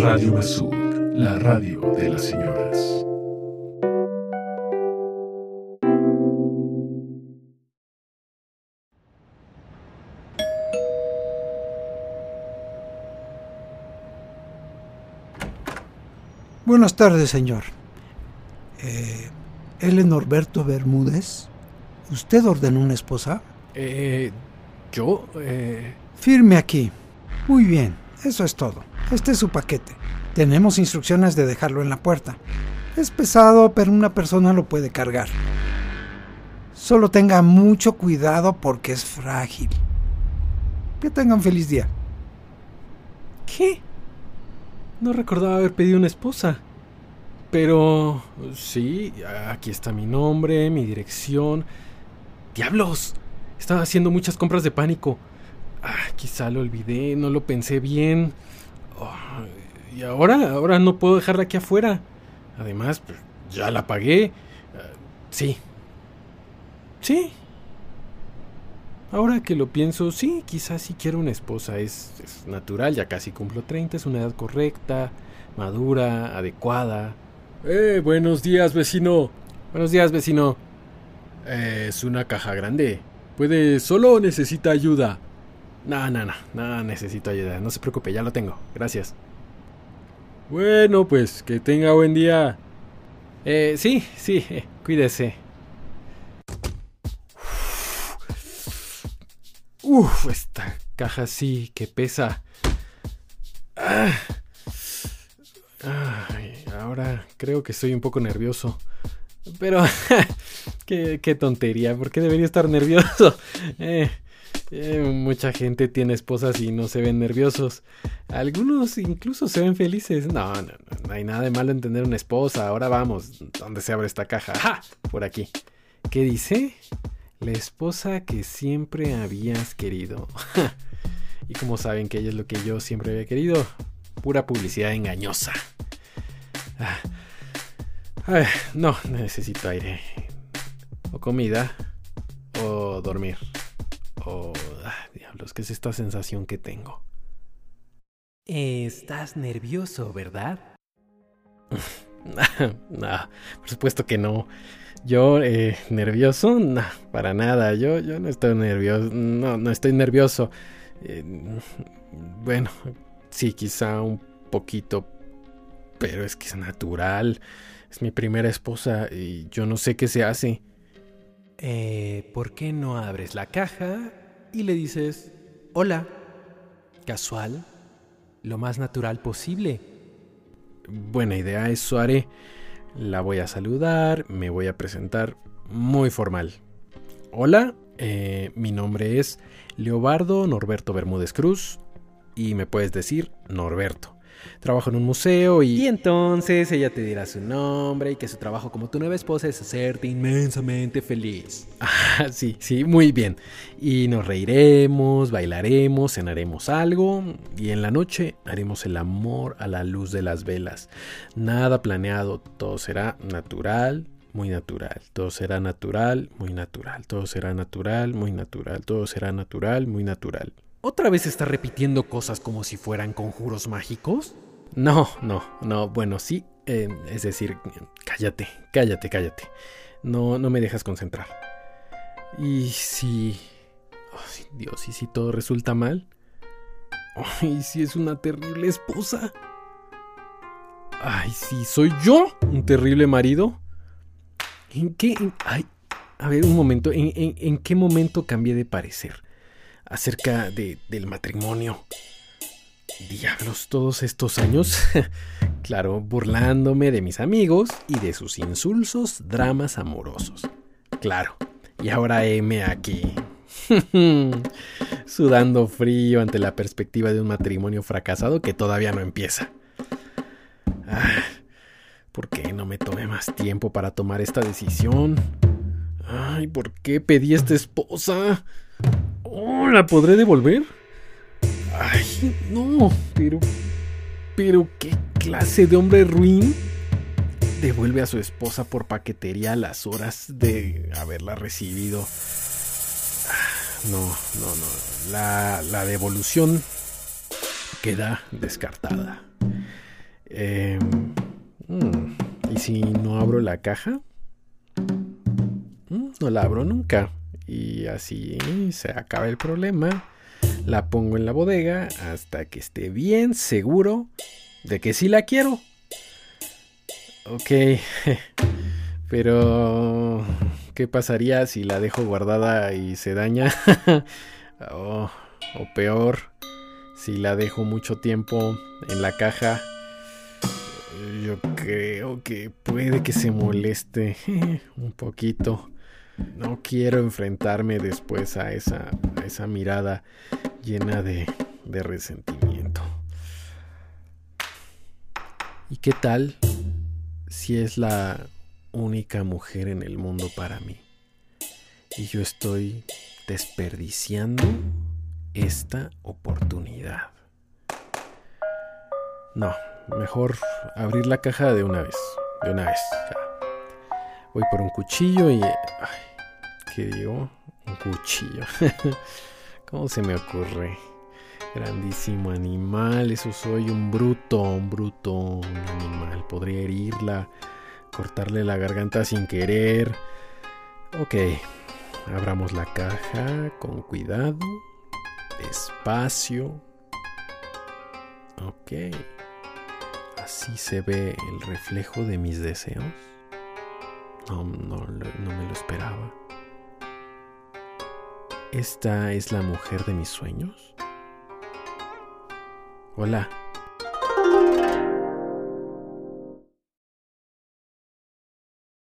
Radio Masud, la radio de las señoras. Buenas tardes, señor. Eh, ¿Él es Norberto Bermúdez? ¿Usted ordenó una esposa? Eh, ¿Yo? Eh... Firme aquí. Muy bien, eso es todo. Este es su paquete. Tenemos instrucciones de dejarlo en la puerta. Es pesado, pero una persona lo puede cargar. Solo tenga mucho cuidado porque es frágil. Que tengan feliz día. ¿Qué? No recordaba haber pedido una esposa. Pero... Sí, aquí está mi nombre, mi dirección. ¡Diablos! Estaba haciendo muchas compras de pánico. Ah, quizá lo olvidé, no lo pensé bien. Oh, y ahora, ahora no puedo dejarla aquí afuera. Además, pues, ya la pagué. Uh, sí. Sí. Ahora que lo pienso, sí, quizás sí quiero una esposa. Es, es natural, ya casi cumplo 30, es una edad correcta, madura, adecuada. Eh, buenos días, vecino. Buenos días, vecino. Eh, es una caja grande. ¿Puede solo necesita ayuda? No, no, no, no necesito ayuda. No se preocupe, ya lo tengo. Gracias. Bueno, pues que tenga buen día. Eh, sí, sí, eh, cuídese. Uf, esta caja sí que pesa. Ah. Ay, ahora creo que estoy un poco nervioso. Pero, qué, qué, tontería, ¿por qué debería estar nervioso? Eh, eh, mucha gente tiene esposas y no se ven nerviosos. Algunos incluso se ven felices. No, no, no, no hay nada de malo en tener una esposa. Ahora vamos, ¿dónde se abre esta caja? ¡Ja! Por aquí. ¿Qué dice? La esposa que siempre habías querido. y como saben que ella es lo que yo siempre había querido, pura publicidad engañosa. Ah. No, necesito aire. O comida. O dormir. O... Ah, diablos, ¿qué es esta sensación que tengo? Estás nervioso, ¿verdad? no, por supuesto que no. Yo, eh, nervioso, no, para nada. Yo, yo no estoy nervioso. No, no estoy nervioso. Eh, bueno, sí, quizá un poquito. Pero es que es natural. Es mi primera esposa y yo no sé qué se hace. Eh, ¿por qué no abres la caja y le dices, hola? Casual, lo más natural posible. Buena idea, eso haré. La voy a saludar, me voy a presentar muy formal. Hola, eh, mi nombre es Leobardo Norberto Bermúdez Cruz y me puedes decir Norberto. Trabajo en un museo y... Y entonces ella te dirá su nombre y que su trabajo como tu nueva esposa es hacerte inmensamente feliz. Ah, sí, sí, muy bien. Y nos reiremos, bailaremos, cenaremos algo y en la noche haremos el amor a la luz de las velas. Nada planeado, todo será natural, muy natural. Todo será natural, muy natural. Todo será natural, muy natural. Todo será natural, muy natural. ¿Otra vez está repitiendo cosas como si fueran conjuros mágicos? No, no, no. Bueno, sí. Eh, es decir, cállate, cállate, cállate. No, no me dejas concentrar. Y si... Dios, ¿y si todo resulta mal? ¿Y si es una terrible esposa? Ay, si soy yo un terrible marido. ¿En qué? ay, a ver, un momento. ¿En, en, en qué momento cambié de parecer? Acerca de, del matrimonio. Diablos, todos estos años, claro, burlándome de mis amigos y de sus insulsos dramas amorosos. Claro, y ahora M aquí, sudando frío ante la perspectiva de un matrimonio fracasado que todavía no empieza. Ah, ¿Por qué no me tomé más tiempo para tomar esta decisión? Ay, ¿por qué pedí esta esposa? ¿La podré devolver? Ay, no, pero. Pero, ¿qué clase de hombre ruin devuelve a su esposa por paquetería a las horas de haberla recibido? Ah, no, no, no. La, la devolución queda descartada. Em, mm, ¿Y si no abro la caja? Mm, no la abro nunca. Y así se acaba el problema. La pongo en la bodega hasta que esté bien seguro de que sí la quiero. Ok. Pero... ¿Qué pasaría si la dejo guardada y se daña? o peor, si la dejo mucho tiempo en la caja. Yo creo que puede que se moleste un poquito. No quiero enfrentarme después a esa, esa mirada llena de, de resentimiento. ¿Y qué tal si es la única mujer en el mundo para mí? Y yo estoy desperdiciando esta oportunidad. No, mejor abrir la caja de una vez. De una vez. Voy por un cuchillo y... ¿Qué digo? Un cuchillo. ¿Cómo se me ocurre? Grandísimo animal, eso soy un bruto, un bruto, un animal. Podría herirla, cortarle la garganta sin querer. Ok, abramos la caja con cuidado, despacio. Ok, así se ve el reflejo de mis deseos. No, no, no me lo esperaba. ¿Esta es la mujer de mis sueños? Hola.